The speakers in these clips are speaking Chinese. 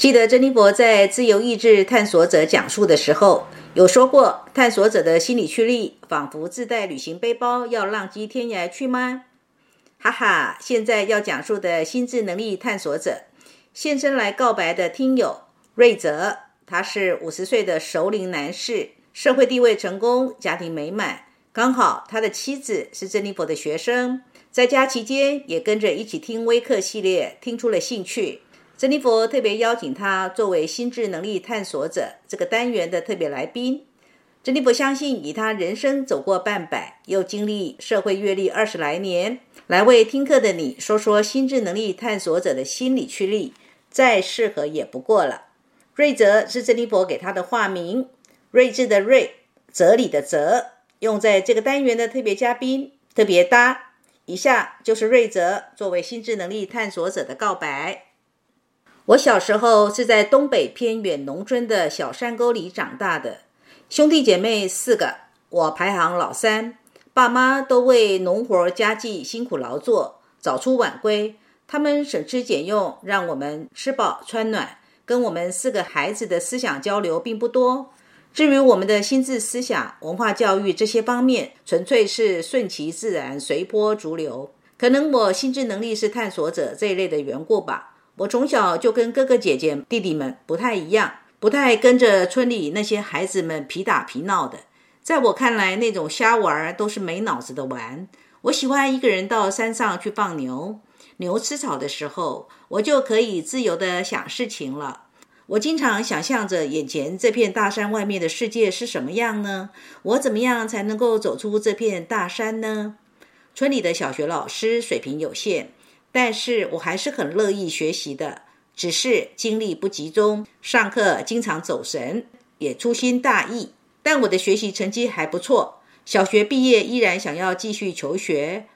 记得珍妮佛在《自由意志探索者》讲述的时候，有说过，探索者的心理驱力仿佛自带旅行背包，要浪迹天涯去吗？哈哈，现在要讲述的心智能力探索者，现身来告白的听友瑞泽，他是五十岁的熟龄男士，社会地位成功，家庭美满，刚好他的妻子是珍妮佛的学生，在家期间也跟着一起听微课系列，听出了兴趣。珍妮佛特别邀请他作为心智能力探索者这个单元的特别来宾。珍妮佛相信，以他人生走过半百，又经历社会阅历二十来年，来为听课的你说说心智能力探索者的心理驱力，再适合也不过了。瑞泽是珍妮佛给他的化名，睿智的睿，哲理的哲，用在这个单元的特别嘉宾，特别搭。以下就是瑞泽作为心智能力探索者的告白。我小时候是在东北偏远农村的小山沟里长大的，兄弟姐妹四个，我排行老三。爸妈都为农活家计辛苦劳作，早出晚归。他们省吃俭用，让我们吃饱穿暖，跟我们四个孩子的思想交流并不多。至于我们的心智思想、文化教育这些方面，纯粹是顺其自然、随波逐流。可能我心智能力是探索者这一类的缘故吧。我从小就跟哥哥姐姐、弟弟们不太一样，不太跟着村里那些孩子们皮打皮闹的。在我看来，那种瞎玩都是没脑子的玩。我喜欢一个人到山上去放牛，牛吃草的时候，我就可以自由地想事情了。我经常想象着眼前这片大山外面的世界是什么样呢？我怎么样才能够走出这片大山呢？村里的小学老师水平有限。但是我还是很乐意学习的，只是精力不集中，上课经常走神，也粗心大意。但我的学习成绩还不错，小学毕业依然想要继续求学。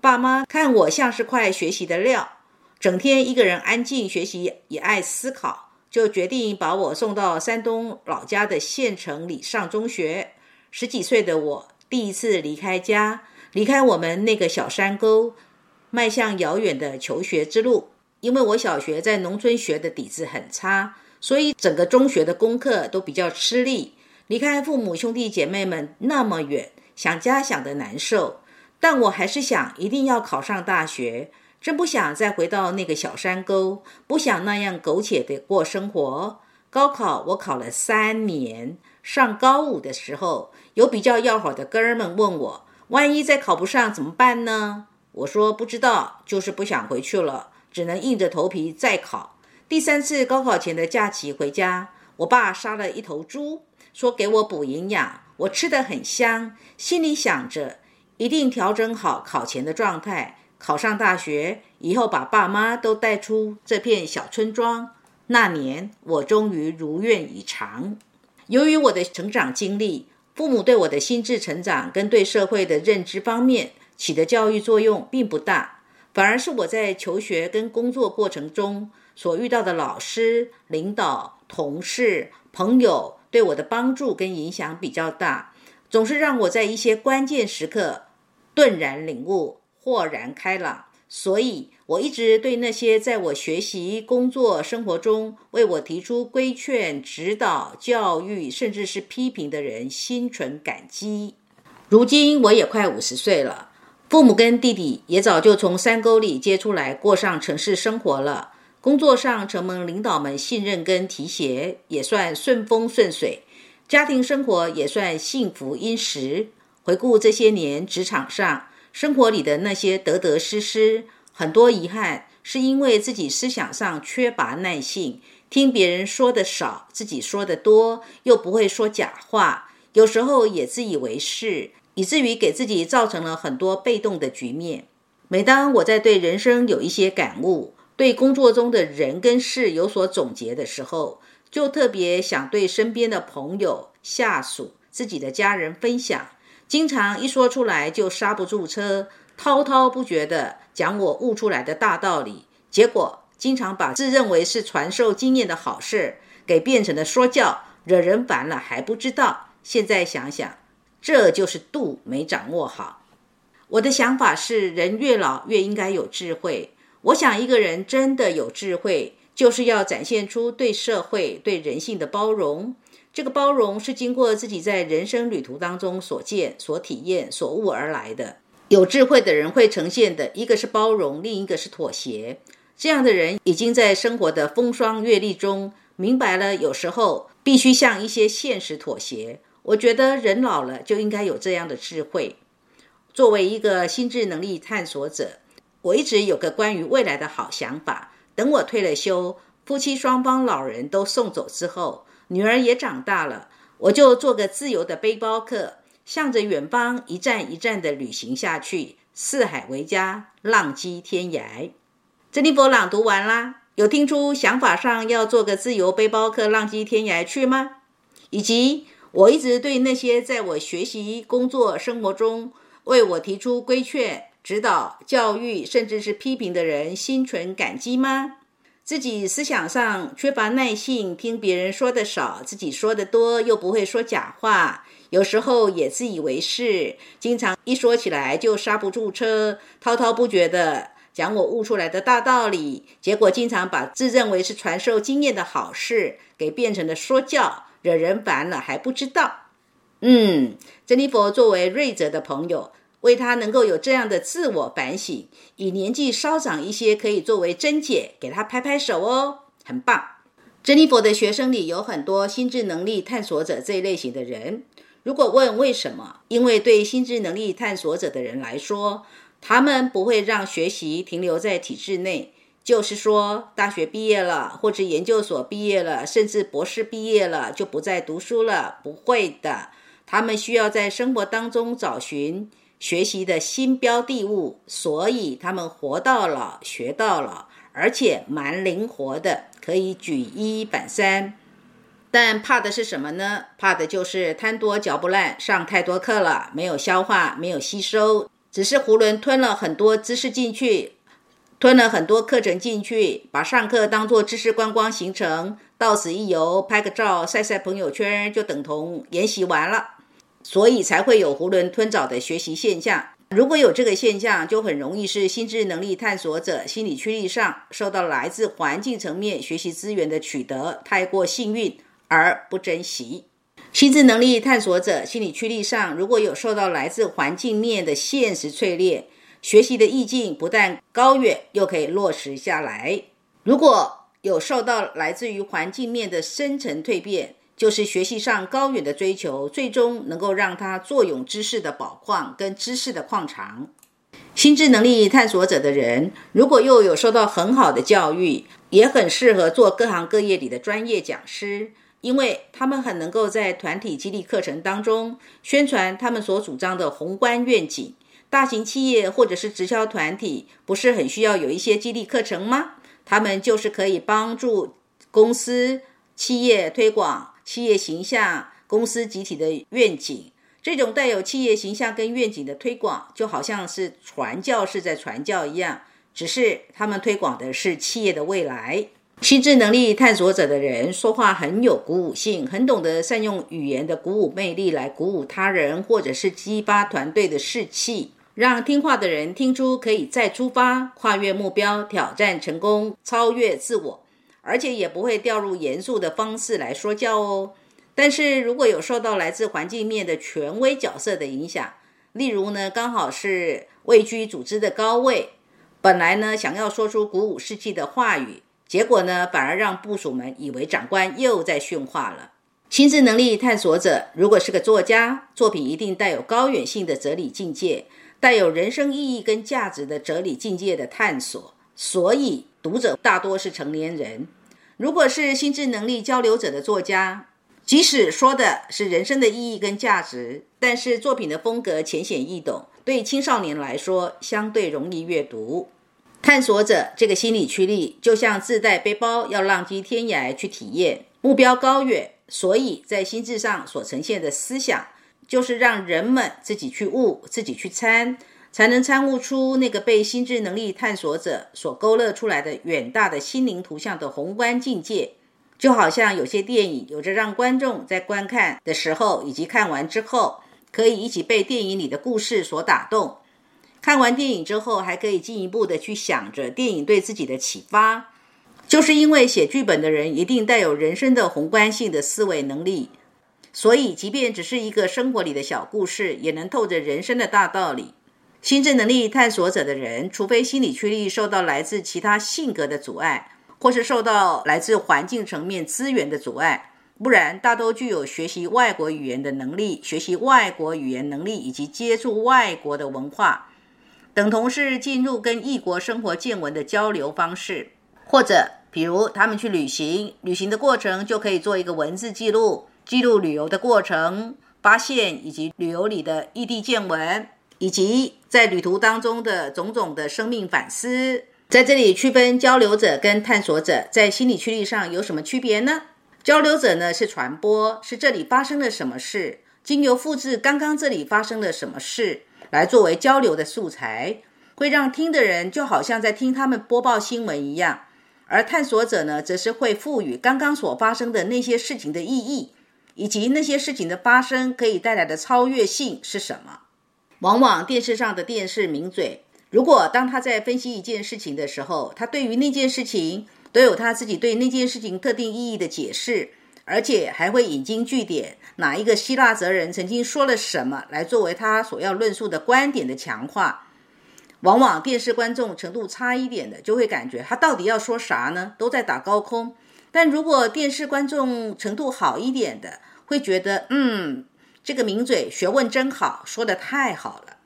爸妈看我像是块学习的料，整天一个人安静学习，也爱思考，就决定把我送到山东老家的县城里上中学。十几岁的我第一次离开家，离开我们那个小山沟。迈向遥远的求学之路，因为我小学在农村学的底子很差，所以整个中学的功课都比较吃力。离开父母兄弟姐妹们那么远，想家想的难受。但我还是想一定要考上大学，真不想再回到那个小山沟，不想那样苟且的过生活。高考我考了三年，上高五的时候，有比较要好的哥们问我，万一再考不上怎么办呢？我说不知道，就是不想回去了，只能硬着头皮再考。第三次高考前的假期回家，我爸杀了一头猪，说给我补营养。我吃得很香，心里想着一定调整好考前的状态，考上大学以后把爸妈都带出这片小村庄。那年我终于如愿以偿。由于我的成长经历，父母对我的心智成长跟对社会的认知方面。起的教育作用并不大，反而是我在求学跟工作过程中所遇到的老师、领导、同事、朋友对我的帮助跟影响比较大，总是让我在一些关键时刻顿然领悟、豁然开朗。所以，我一直对那些在我学习、工作、生活中为我提出规劝、指导、教育，甚至是批评的人心存感激。如今我也快五十岁了。父母跟弟弟也早就从山沟里接出来，过上城市生活了。工作上承蒙领导们信任跟提携，也算顺风顺水。家庭生活也算幸福殷实。回顾这些年职场上、生活里的那些得得失失，很多遗憾是因为自己思想上缺乏耐性，听别人说的少，自己说的多，又不会说假话，有时候也自以为是。以至于给自己造成了很多被动的局面。每当我在对人生有一些感悟，对工作中的人跟事有所总结的时候，就特别想对身边的朋友、下属、自己的家人分享。经常一说出来就刹不住车，滔滔不绝地讲我悟出来的大道理，结果经常把自认为是传授经验的好事，给变成了说教，惹人烦了还不知道。现在想想。这就是度没掌握好。我的想法是，人越老越应该有智慧。我想，一个人真的有智慧，就是要展现出对社会、对人性的包容。这个包容是经过自己在人生旅途当中所见、所体验、所悟而来的。有智慧的人会呈现的，一个是包容，另一个是妥协。这样的人已经在生活的风霜阅历中明白了，有时候必须向一些现实妥协。我觉得人老了就应该有这样的智慧。作为一个心智能力探索者，我一直有个关于未来的好想法。等我退了休，夫妻双方老人都送走之后，女儿也长大了，我就做个自由的背包客，向着远方一站一站的旅行下去，四海为家，浪迹天涯。珍妮佛朗读完啦，有听出想法上要做个自由背包客，浪迹天涯去吗？以及我一直对那些在我学习、工作、生活中为我提出规劝、指导、教育，甚至是批评的人，心存感激吗？自己思想上缺乏耐性，听别人说的少，自己说的多，又不会说假话，有时候也自以为是，经常一说起来就刹不住车，滔滔不绝的讲我悟出来的大道理，结果经常把自认为是传授经验的好事，给变成了说教，惹人烦了还不知道。嗯，珍妮佛作为睿哲的朋友。为他能够有这样的自我反省，以年纪稍长一些，可以作为真解，给他拍拍手哦，很棒。珍妮佛的学生里有很多心智能力探索者这一类型的人。如果问为什么，因为对心智能力探索者的人来说，他们不会让学习停留在体制内，就是说，大学毕业了，或者研究所毕业了，甚至博士毕业了，就不再读书了，不会的。他们需要在生活当中找寻。学习的新标的物，所以他们活到老学到老，而且蛮灵活的，可以举一反三。但怕的是什么呢？怕的就是贪多嚼不烂，上太多课了，没有消化，没有吸收，只是囫囵吞了很多知识进去，吞了很多课程进去，把上课当做知识观光行程，到此一游，拍个照，晒晒朋友圈，就等同研习完了。所以才会有囫囵吞枣的学习现象。如果有这个现象，就很容易是心智能力探索者心理驱力上受到来自环境层面学习资源的取得太过幸运而不珍惜。心智能力探索者心理驱力上如果有受到来自环境面的现实淬炼，学习的意境不但高远，又可以落实下来。如果有受到来自于环境面的深层蜕变。就是学习上高远的追求，最终能够让他坐拥知识的宝矿跟知识的矿场。心智能力探索者的人，如果又有受到很好的教育，也很适合做各行各业里的专业讲师，因为他们很能够在团体激励课程当中宣传他们所主张的宏观愿景。大型企业或者是直销团体，不是很需要有一些激励课程吗？他们就是可以帮助公司、企业推广。企业形象、公司集体的愿景，这种带有企业形象跟愿景的推广，就好像是传教士在传教一样，只是他们推广的是企业的未来。心智能力探索者的人说话很有鼓舞性，很懂得善用语言的鼓舞魅力来鼓舞他人，或者是激发团队的士气，让听话的人听出可以再出发、跨越目标、挑战成功、超越自我。而且也不会掉入严肃的方式来说教哦。但是如果有受到来自环境面的权威角色的影响，例如呢，刚好是位居组织的高位，本来呢想要说出鼓舞士气的话语，结果呢反而让部属们以为长官又在训话了。心智能力探索者如果是个作家，作品一定带有高远性的哲理境界，带有人生意义跟价值的哲理境界的探索，所以。读者大多是成年人，如果是心智能力交流者的作家，即使说的是人生的意义跟价值，但是作品的风格浅显易懂，对青少年来说相对容易阅读。探索者这个心理驱力，就像自带背包要浪迹天涯去体验，目标高远，所以在心智上所呈现的思想，就是让人们自己去悟，自己去参。才能参悟出那个被心智能力探索者所勾勒出来的远大的心灵图像的宏观境界，就好像有些电影有着让观众在观看的时候以及看完之后，可以一起被电影里的故事所打动。看完电影之后，还可以进一步的去想着电影对自己的启发，就是因为写剧本的人一定带有人生的宏观性的思维能力，所以即便只是一个生活里的小故事，也能透着人生的大道理。心智能力探索者的人，除非心理驱力受到来自其他性格的阻碍，或是受到来自环境层面资源的阻碍，不然大都具有学习外国语言的能力。学习外国语言能力以及接触外国的文化，等同是进入跟异国生活见闻的交流方式。或者，比如他们去旅行，旅行的过程就可以做一个文字记录，记录旅游的过程、发现以及旅游里的异地见闻。以及在旅途当中的种种的生命反思，在这里区分交流者跟探索者在心理驱力上有什么区别呢？交流者呢是传播，是这里发生了什么事，经由复制刚刚这里发生了什么事来作为交流的素材，会让听的人就好像在听他们播报新闻一样。而探索者呢，则是会赋予刚刚所发生的那些事情的意义，以及那些事情的发生可以带来的超越性是什么。往往电视上的电视名嘴，如果当他在分析一件事情的时候，他对于那件事情都有他自己对那件事情特定意义的解释，而且还会引经据典，哪一个希腊哲人曾经说了什么，来作为他所要论述的观点的强化。往往电视观众程度差一点的，就会感觉他到底要说啥呢？都在打高空。但如果电视观众程度好一点的，会觉得嗯。这个名嘴学问真好，说的太好了。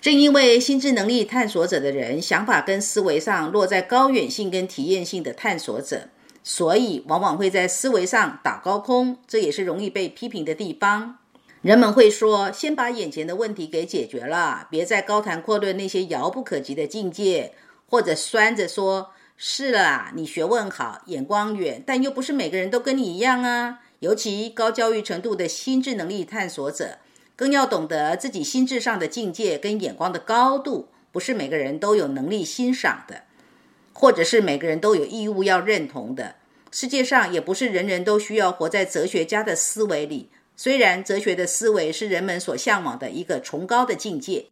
正因为心智能力探索者的人想法跟思维上落在高远性跟体验性的探索者，所以往往会在思维上打高空，这也是容易被批评的地方。人们会说：先把眼前的问题给解决了，别再高谈阔论那些遥不可及的境界，或者酸着说：是啦，你学问好，眼光远，但又不是每个人都跟你一样啊。尤其高教育程度的心智能力探索者，更要懂得自己心智上的境界跟眼光的高度，不是每个人都有能力欣赏的，或者是每个人都有义务要认同的。世界上也不是人人都需要活在哲学家的思维里，虽然哲学的思维是人们所向往的一个崇高的境界。